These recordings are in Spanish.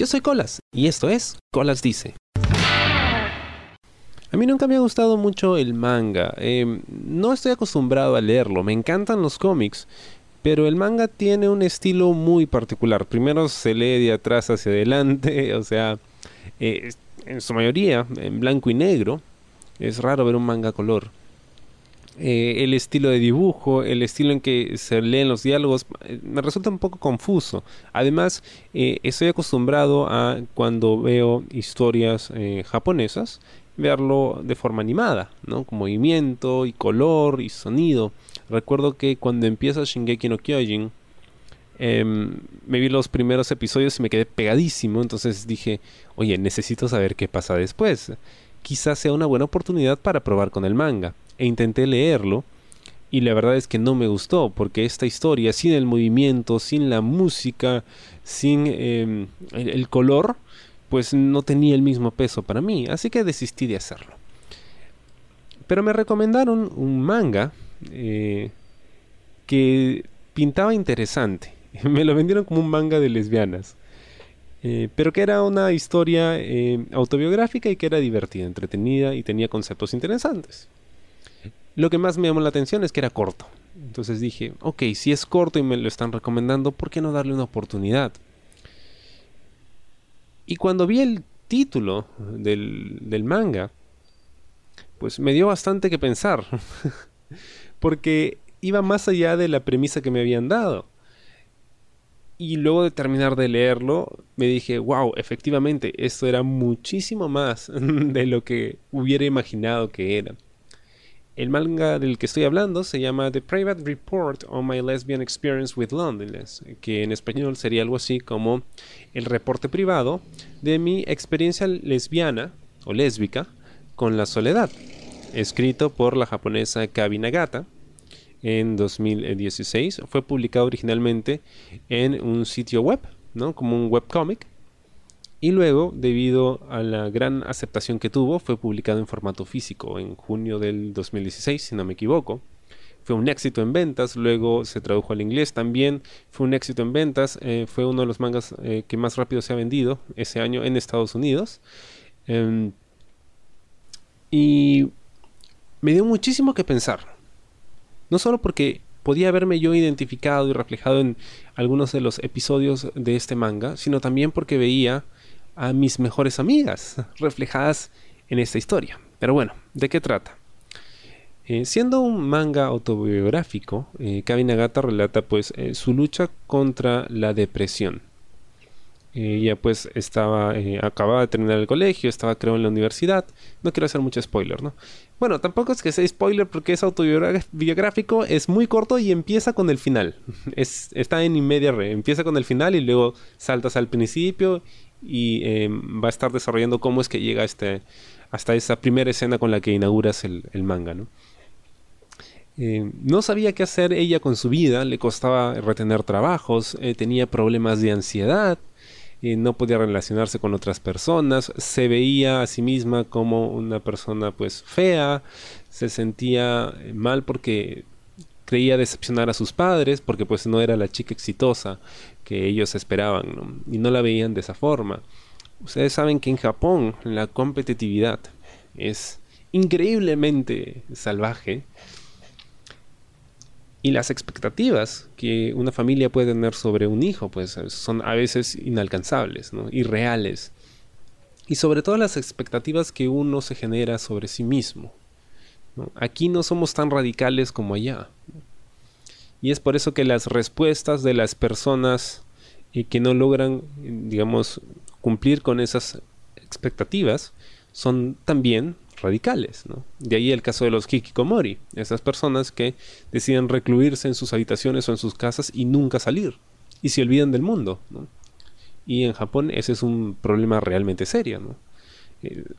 Yo soy Colas y esto es Colas Dice. A mí nunca me ha gustado mucho el manga. Em, no estoy acostumbrado a leerlo. Me encantan los cómics. Pero el manga tiene un estilo muy particular. Primero se lee de atrás hacia adelante. O sea, eh, en su mayoría en blanco y negro. Es raro ver un manga color. Eh, el estilo de dibujo, el estilo en que se leen los diálogos, eh, me resulta un poco confuso. Además, estoy acostumbrado a cuando veo historias japonesas, verlo de forma animada, ¿no? Con movimiento y color y sonido. Recuerdo que cuando empieza Shingeki no Kyojin, em, me vi los primeros episodios y me quedé pegadísimo, entonces dije, oye, necesito saber qué pasa después. Quizás sea una buena oportunidad para probar con el manga. E intenté leerlo y la verdad es que no me gustó porque esta historia, sin el movimiento, sin la música, sin em, el color, pues no tenía el mismo peso para mí, así que desistí de hacerlo. Pero me recomendaron un manga eh, que pintaba interesante. me lo vendieron como un manga de lesbianas. Eh, pero que era una historia eh, autobiográfica y que era divertida, entretenida y tenía conceptos interesantes. Lo que más me llamó la atención es que era corto. Entonces dije, ok, si es corto y me lo están recomendando, ¿por qué no darle una oportunidad? Y cuando vi el título del, manga, pues me dio bastante que pensar. Porque iba más allá de la premisa que me habían dado. Y luego de terminar de leerlo, me dije, wow, efectivamente, esto era muchísimo más de lo que hubiera imaginado que era. El manga del que estoy hablando se llama The Private Report on My Lesbian Experience with Loneliness, que en español sería algo así como el reporte privado de mi experiencia lesbiana o lésbica con la soledad, escrito por la japonesa Kabi Nagata en 2016. Fue publicado originalmente en un sitio web, ¿no? como un webcomic, y luego, debido a la gran aceptación que tuvo, fue publicado en formato físico en junio del 2016, si no me equivoco. Fue un éxito en ventas, luego se tradujo al inglés también, fue un éxito en ventas, eh, fue uno de los mangas eh, que más rápido se ha vendido ese año en Estados Unidos. Em, y me dio muchísimo que pensar. No solo porque podía haberme yo identificado y reflejado en algunos de los episodios de este manga, sino también porque veía a mis mejores amigas reflejadas en esta historia. Pero bueno, ¿de qué trata? Eh, siendo un manga autobiográfico, eh, Kabi Nagata relata pues eh, su lucha contra la depresión. Ella pues estaba, acababa de terminar el colegio, estaba creo en la universidad. No quiero hacer mucho spoiler, ¿no? Bueno, tampoco es que sea spoiler porque es autobiográfico, es muy corto y empieza con el final. Es, está en media re, empieza con el final y luego saltas al principio y em, va a estar desarrollando cómo es que llega este, hasta esa primera escena con la que inauguras el, manga, ¿no? Em, no sabía qué hacer ella con su vida, le costaba retener trabajos, eh, tenía problemas de ansiedad, eh, no podía relacionarse con otras personas, se veía a sí misma como una persona pues fea, se sentía eh, mal porque creía decepcionar a sus padres porque pues no era la chica exitosa que ellos esperaban y no la veían de esa forma. Ustedes saben que en Japón la competitividad es increíblemente salvaje y las expectativas que una familia puede tener sobre un hijo pues son a veces inalcanzables, ¿no? irreales. Y sobre todo las expectativas que uno se genera sobre sí mismo. Aquí no somos tan radicales como allá. Y es por eso que las respuestas de las personas eh, que no logran, digamos, cumplir con esas expectativas son también radicales. De ahí el caso de los hikikomori, esas personas que deciden recluirse en sus habitaciones o en sus casas y nunca salir, y se olvidan del mundo. Y en Japón ese es un problema realmente serio. ¿no?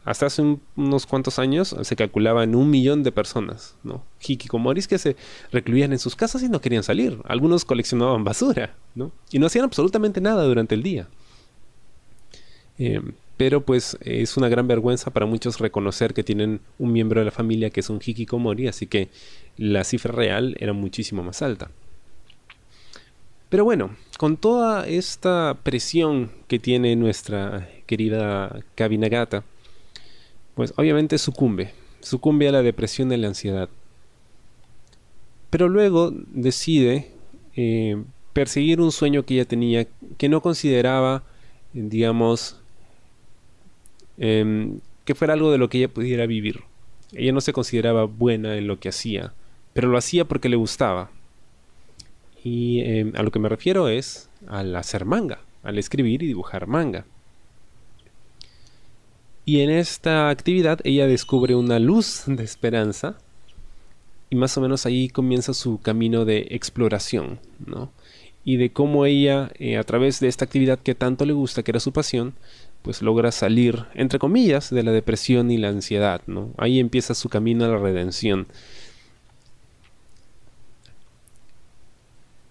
Hasta hace unos cuantos años se calculaba en un millón de personas, ¿no? Hikikomoris que se recluían en sus casas y no querían salir. Algunos coleccionaban basura, ¿no? Y no hacían absolutamente nada durante el día. Eh, pero pues es una gran vergüenza para muchos reconocer que tienen un miembro de la familia que es un hikikomori, así que la cifra real era muchísimo más alta. Pero bueno, con toda esta presión que tiene nuestra querida Kabinagata, pues obviamente sucumbe, sucumbe a la depresión y la ansiedad. Pero luego decide eh, perseguir un sueño que ella tenía, que no consideraba, digamos, em, que fuera algo de lo que ella pudiera vivir. Ella no se consideraba buena en lo que hacía, pero lo hacía porque le gustaba. Y em, a lo que me refiero es al hacer manga, al escribir y dibujar manga. Y en esta actividad ella descubre una luz de esperanza y más o menos ahí comienza su camino de exploración, ¿no? Y de cómo ella, eh, a través de esta actividad que tanto le gusta, que era su pasión, pues logra salir, entre comillas, de la depresión y la ansiedad, ¿no? Ahí empieza su camino a la redención.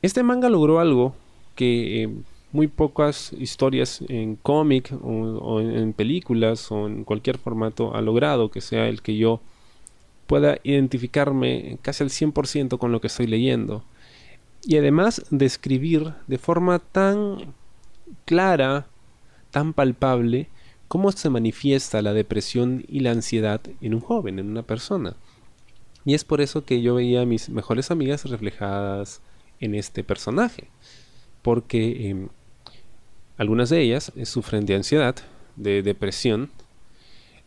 Este manga logró algo que eh, muy pocas historias en cómic o, en películas o en cualquier formato ha logrado, que sea el que yo pueda identificarme casi al 100% con lo que estoy leyendo. Y además describir de forma tan clara, tan palpable, cómo se manifiesta la depresión y la ansiedad en un joven, en una persona. Y es por eso que yo veía a mis mejores amigas reflejadas en este personaje. Porque em, algunas de ellas eh, sufren de ansiedad, de depresión.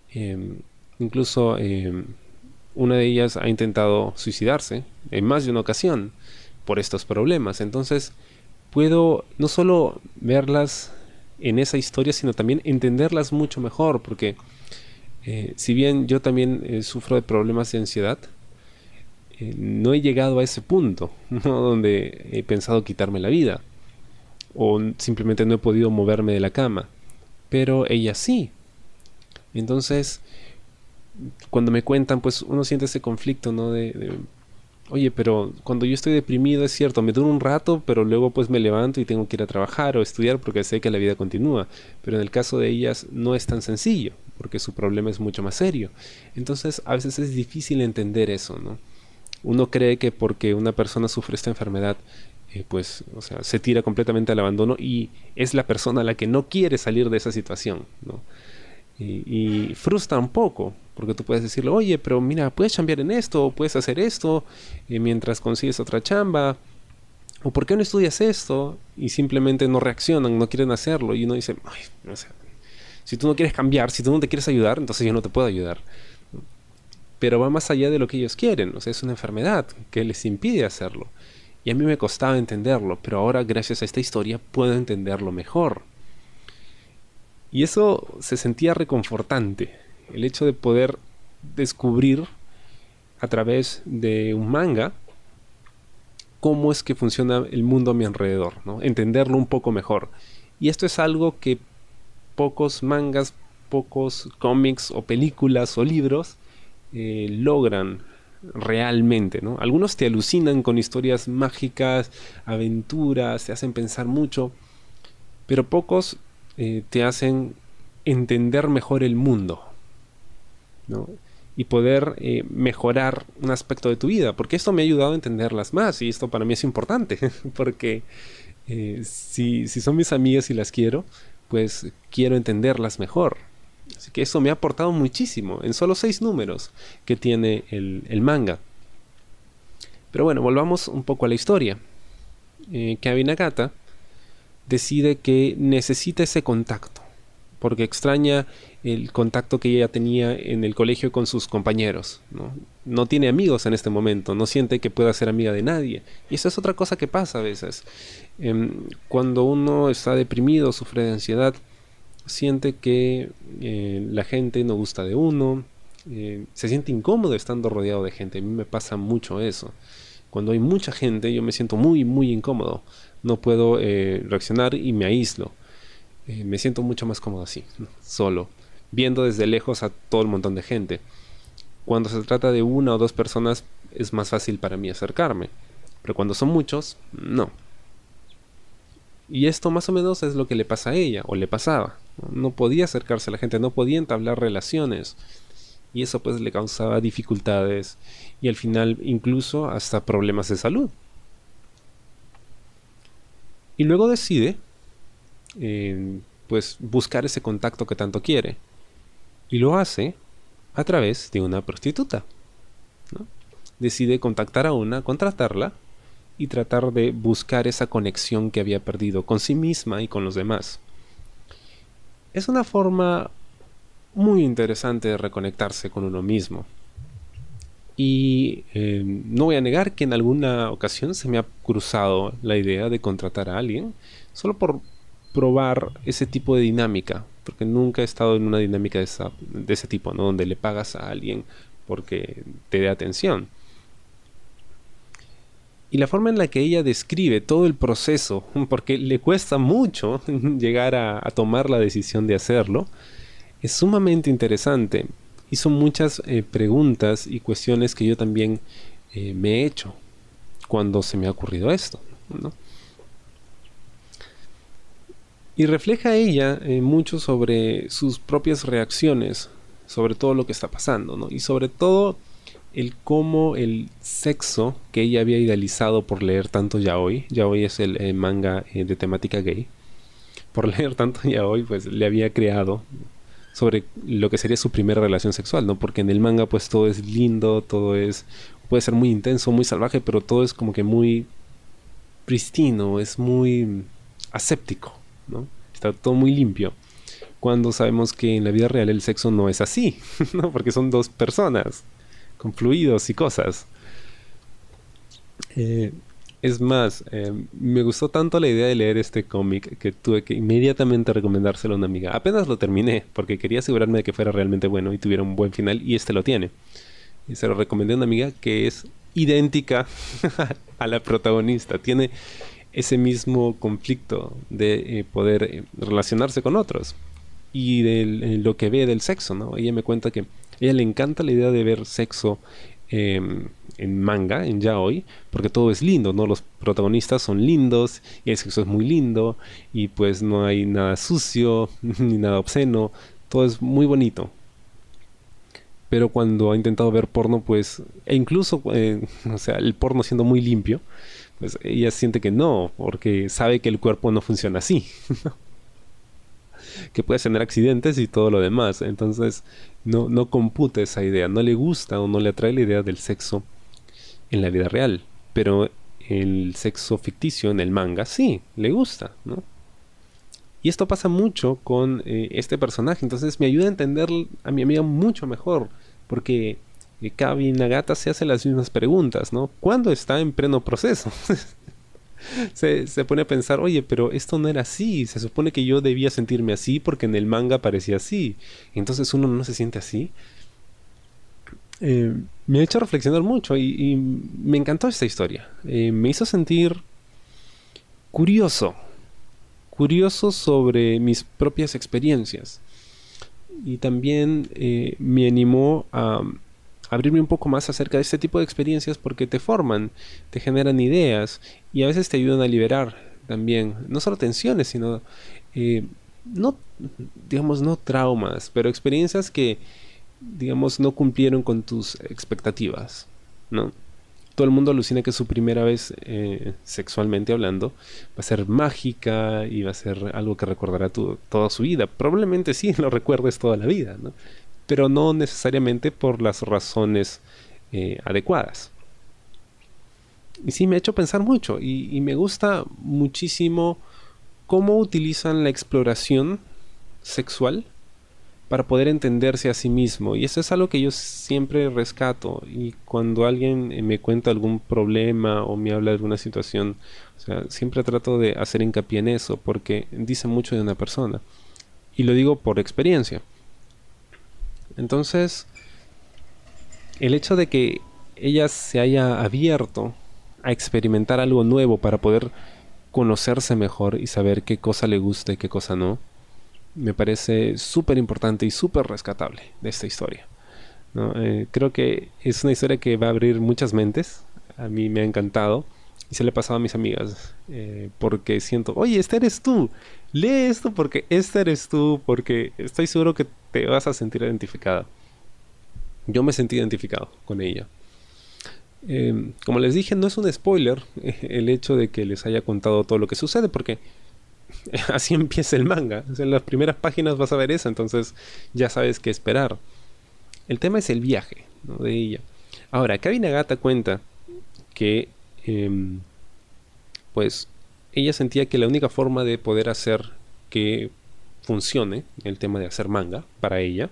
Em, incluso em, una de ellas ha intentado suicidarse en más de una ocasión por estos problemas. Entonces puedo no solo verlas en esa historia, sino también entenderlas mucho mejor, porque eh, si bien yo también eh, sufro de problemas de ansiedad, no he llegado a ese punto, donde he pensado quitarme la vida, o simplemente no he podido moverme de la cama, pero ella sí. Entonces, cuando me cuentan, pues uno siente ese conflicto, ¿no? de oye, pero cuando yo estoy deprimido es cierto, me dura un rato, pero luego pues me levanto y tengo que ir a trabajar o estudiar porque sé que la vida continúa. Pero en el caso de ellas no es tan sencillo, porque su problema es mucho más serio. Entonces a veces es difícil entender eso, ¿no? Uno cree que porque una persona sufre esta enfermedad, eh, pues, o sea, se tira completamente al abandono y es la persona la que no quiere salir de esa situación, ¿no? y, frustra un poco, porque tú puedes decirle, oye, pero mira, puedes cambiar en esto, puedes hacer esto, eh, mientras consigues otra chamba, o por qué no estudias esto, y simplemente no reaccionan, no quieren hacerlo, y uno dice, si tú no quieres cambiar, si tú no te quieres ayudar, entonces yo no te puedo ayudar. Pero va más allá de lo que ellos quieren, o sea, es una enfermedad que les impide hacerlo. Y a mí me costaba entenderlo, pero ahora gracias a esta historia puedo entenderlo mejor. Y eso se sentía reconfortante, el hecho de poder descubrir a través de un manga cómo es que funciona el mundo a mi alrededor, ¿no? entenderlo un poco mejor. Y esto es algo que pocos mangas, pocos cómics o películas o libros eh, logran realmente, ¿no? Algunos te alucinan con historias mágicas, aventuras, te hacen pensar mucho, pero pocos eh, te hacen entender mejor el mundo y poder eh, mejorar un aspecto de tu vida, porque esto me ha ayudado a entenderlas más y esto para mí es importante, porque eh, si, son mis amigas y las quiero, pues quiero entenderlas mejor. Así que eso me ha aportado muchísimo en solo seis números que tiene el, manga. Pero bueno, volvamos un poco a la historia. Eh, decide que necesita ese contacto, porque extraña el contacto que ella tenía en el colegio con sus compañeros. ¿no? tiene amigos en este momento, no siente que pueda ser amiga de nadie. Y eso es otra cosa que pasa a veces. Em, cuando uno está deprimido, sufre de ansiedad, siente que eh, la gente no gusta de uno, eh, se siente incómodo estando rodeado de gente. A mí me pasa mucho eso. Cuando hay mucha gente, yo me siento muy, muy incómodo no puedo eh, reaccionar y me aíslo. Me siento mucho más cómodo así, solo, viendo desde lejos a todo el montón de gente. Cuando se trata de una o dos personas es más fácil para mí acercarme, pero cuando son muchos, no. Y esto más o menos es lo que le pasa a ella, o le pasaba. No podía acercarse a la gente, no podía entablar relaciones. Y eso pues le causaba dificultades y al final incluso hasta problemas de salud. Y luego decide, eh, pues, buscar ese contacto que tanto quiere. Y lo hace a través de una prostituta. Decide contactar a una, contratarla y tratar de buscar esa conexión que había perdido con sí misma y con los demás. Es una forma muy interesante de reconectarse con uno mismo. Y eh, no voy a negar que en alguna ocasión se me ha cruzado la idea de contratar a alguien solo por probar ese tipo de dinámica, porque nunca he estado en una dinámica de, de ese tipo, ¿no? donde le pagas a alguien porque te dé atención. Y la forma en la que ella describe todo el proceso, porque le cuesta mucho llegar a, tomar la decisión de hacerlo, es sumamente interesante. Hizo muchas eh, preguntas y cuestiones que yo también eh, me he hecho cuando se me ha ocurrido esto. Y refleja ella eh, mucho sobre sus propias reacciones, sobre todo lo que está pasando, ¿no? Y sobre todo el cómo el sexo que ella había idealizado por leer tanto yaoi, yaoi es el eh, manga eh, de temática gay, por leer tanto yaoi, pues le había creado sobre lo que sería su primera relación sexual, ¿no? Porque en el manga pues todo es lindo, todo es puede ser muy intenso, muy salvaje, pero todo es como que muy pristino, es muy aséptico, ¿no? Está todo muy limpio. Cuando sabemos que en la vida real el sexo no es así, ¿no? Porque son dos personas con fluidos y cosas. Eh, es más, eh, me gustó tanto la idea de leer este cómic que tuve que inmediatamente recomendárselo a una amiga. Apenas lo terminé porque quería asegurarme de que fuera realmente bueno y tuviera un buen final y este lo tiene. Y se lo recomendé a una amiga que es idéntica a la protagonista. Tiene ese mismo conflicto de eh, poder relacionarse con otros y de lo que ve del sexo, ¿no? Ella me cuenta que ella le encanta la idea de ver sexo em, en manga, en yaoi, porque todo es lindo, ¿no? Los protagonistas son lindos y el sexo es muy lindo y pues no hay nada sucio ni nada obsceno, todo es muy bonito. Pero cuando ha intentado ver porno, pues, e incluso, eh, o sea, el porno siendo muy limpio, pues ella siente que no, porque sabe que el cuerpo no funciona así. que puede tener accidentes y todo lo demás. Entonces, no, no computa esa idea, no le gusta o no le atrae la idea del sexo en la vida real. Pero el sexo ficticio en el manga sí, le gusta, ¿no? Y esto pasa mucho con eh, este personaje, entonces me ayuda a entender a mi amiga mucho mejor, porque eh, Kabi Nagata se hace las mismas preguntas, ¿no? ¿Cuándo está en pleno proceso? se, se, pone a pensar, oye, pero esto no era así, se supone que yo debía sentirme así porque en el manga parecía así, entonces uno no se siente así. Eh, me ha hecho reflexionar mucho y, me encantó esta historia. Eh, me hizo sentir curioso, curioso sobre mis propias experiencias. Y también eh, me animó a, abrirme un poco más acerca de este tipo de experiencias porque te forman, te generan ideas y a veces te ayudan a liberar también, no solo tensiones, sino, eh, no, digamos, no traumas, pero experiencias que, digamos, no cumplieron con tus expectativas, ¿no? Todo el mundo alucina que su primera vez eh, sexualmente hablando va a ser mágica y va a ser algo que recordará toda su vida. Probablemente sí lo recuerdes toda la vida, ¿no? Pero no necesariamente por las razones eh, adecuadas. Y sí me ha hecho pensar mucho y, me gusta muchísimo cómo utilizan la exploración sexual para poder entenderse a sí mismo. Y eso es algo que yo siempre rescato. Y cuando alguien eh, me cuenta algún problema o me habla de alguna situación, siempre trato de hacer hincapié en eso porque dice mucho de una persona. Y lo digo por experiencia. Entonces, el hecho de que ella se haya abierto a experimentar algo nuevo para poder conocerse mejor y saber qué cosa le gusta y qué cosa no, me parece súper importante y súper rescatable de esta historia. Eh, creo que es una historia que va a abrir muchas mentes. A mí me ha encantado y se le ha pasado a mis amigas eh, porque siento, oye, este eres tú. Lee esto porque este eres tú, porque estoy seguro que te vas a sentir identificada. Yo me sentí identificado con ella. Em, como les dije, no es un spoiler el hecho de que les haya contado todo lo que sucede, porque así empieza el manga. en las primeras páginas vas a ver eso, entonces ya sabes qué esperar. El tema es el viaje de ella. Ahora, Kabi Nagata cuenta que, em, pues, ella sentía que la única forma de poder hacer que funcione el tema de hacer manga para ella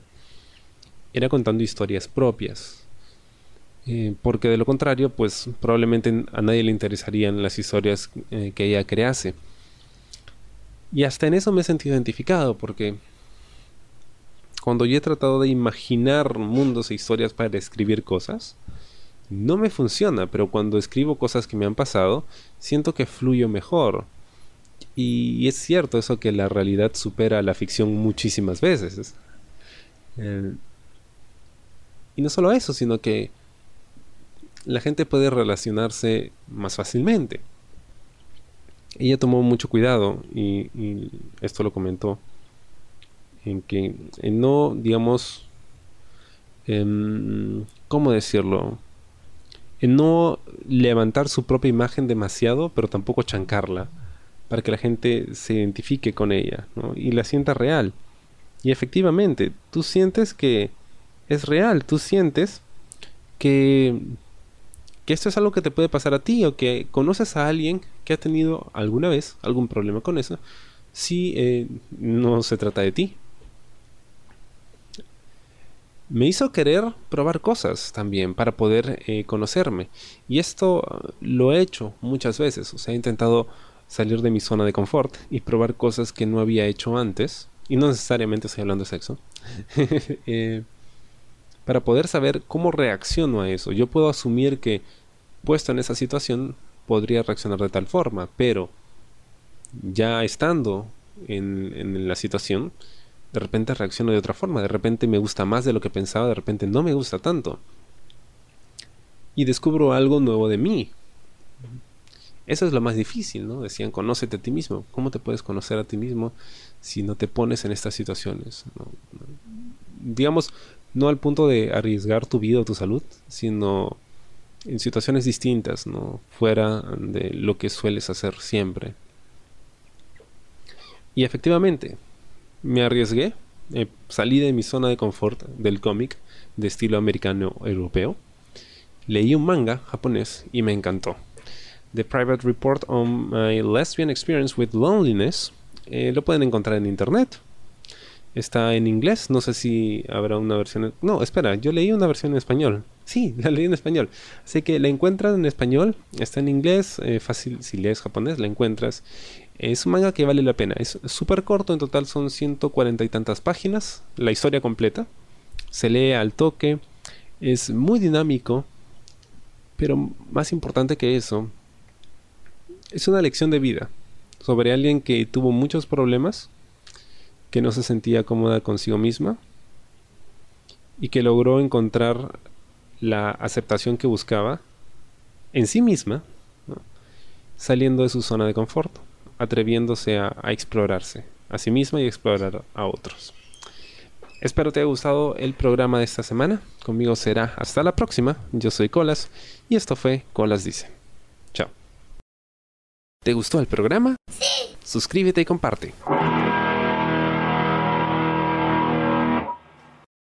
era contando historias propias. Eh, porque de lo contrario, pues probablemente a nadie le interesarían las historias eh, que ella crease. Y hasta en eso me he sentido identificado, porque cuando yo he tratado de imaginar mundos e historias para escribir cosas, no me funciona, pero cuando escribo cosas que me han pasado, siento que fluyo mejor. Y, es cierto eso que la realidad supera a la ficción muchísimas veces. Y no solo eso, sino que la gente puede relacionarse más fácilmente. Ella tomó mucho cuidado y, esto lo comentó en que no, digamos, em, ¿cómo decirlo? No levantar su propia imagen demasiado, pero tampoco chancarla, para que la gente se identifique con ella y la sienta real. Y efectivamente, tú sientes que es real, tú sientes que que esto es algo que te puede pasar a ti o que conoces a alguien que ha tenido alguna vez algún problema con eso, si eh, no se trata de ti. Me hizo querer probar cosas también para poder eh, conocerme. Y esto lo he hecho muchas veces. O sea, he intentado salir de mi zona de confort y probar cosas que no había hecho antes. Y no necesariamente estoy hablando de sexo. eh, para poder saber cómo reacciono a eso. Yo puedo asumir que puesto en esa situación podría reaccionar de tal forma, pero ya estando en, la situación, de repente reacciono de otra forma, de repente me gusta más de lo que pensaba, de repente no me gusta tanto. Y descubro algo nuevo de mí. Eso es lo más difícil, ¿no? Decían, conócete a ti mismo. ¿Cómo te puedes conocer a ti mismo si no te pones en estas situaciones? Digamos, no al punto de arriesgar tu vida o tu salud, sino en situaciones distintas, ¿no? Fuera de lo que sueles hacer siempre. Y efectivamente, me arriesgué, eh, salí de mi zona de confort del cómic de estilo americano europeo, leí un manga japonés y me encantó. The Private Report on My Lesbian Experience with Loneliness. Eh, lo pueden encontrar en internet. Está en inglés, no sé si habrá una versión... No, espera, yo leí una versión en español. Sí, la leí en español. Así que la encuentran en español, está en inglés, eh, fácil, si lees japonés la encuentras. Es un manga que vale la pena. Es súper corto, en total son 140 y tantas páginas, la historia completa. Se lee al toque, es muy dinámico, pero más importante que eso, es una lección de vida sobre alguien que tuvo muchos problemas que no se sentía cómoda consigo misma y que logró encontrar la aceptación que buscaba en sí misma, saliendo de su zona de confort, atreviéndose a, a, explorarse a sí misma y explorar a otros. Espero te haya gustado el programa de esta semana. Conmigo será hasta la próxima. Yo soy Colas y esto fue Colas Dice. Chao. ¿Te gustó el programa? Sí. Suscríbete y comparte.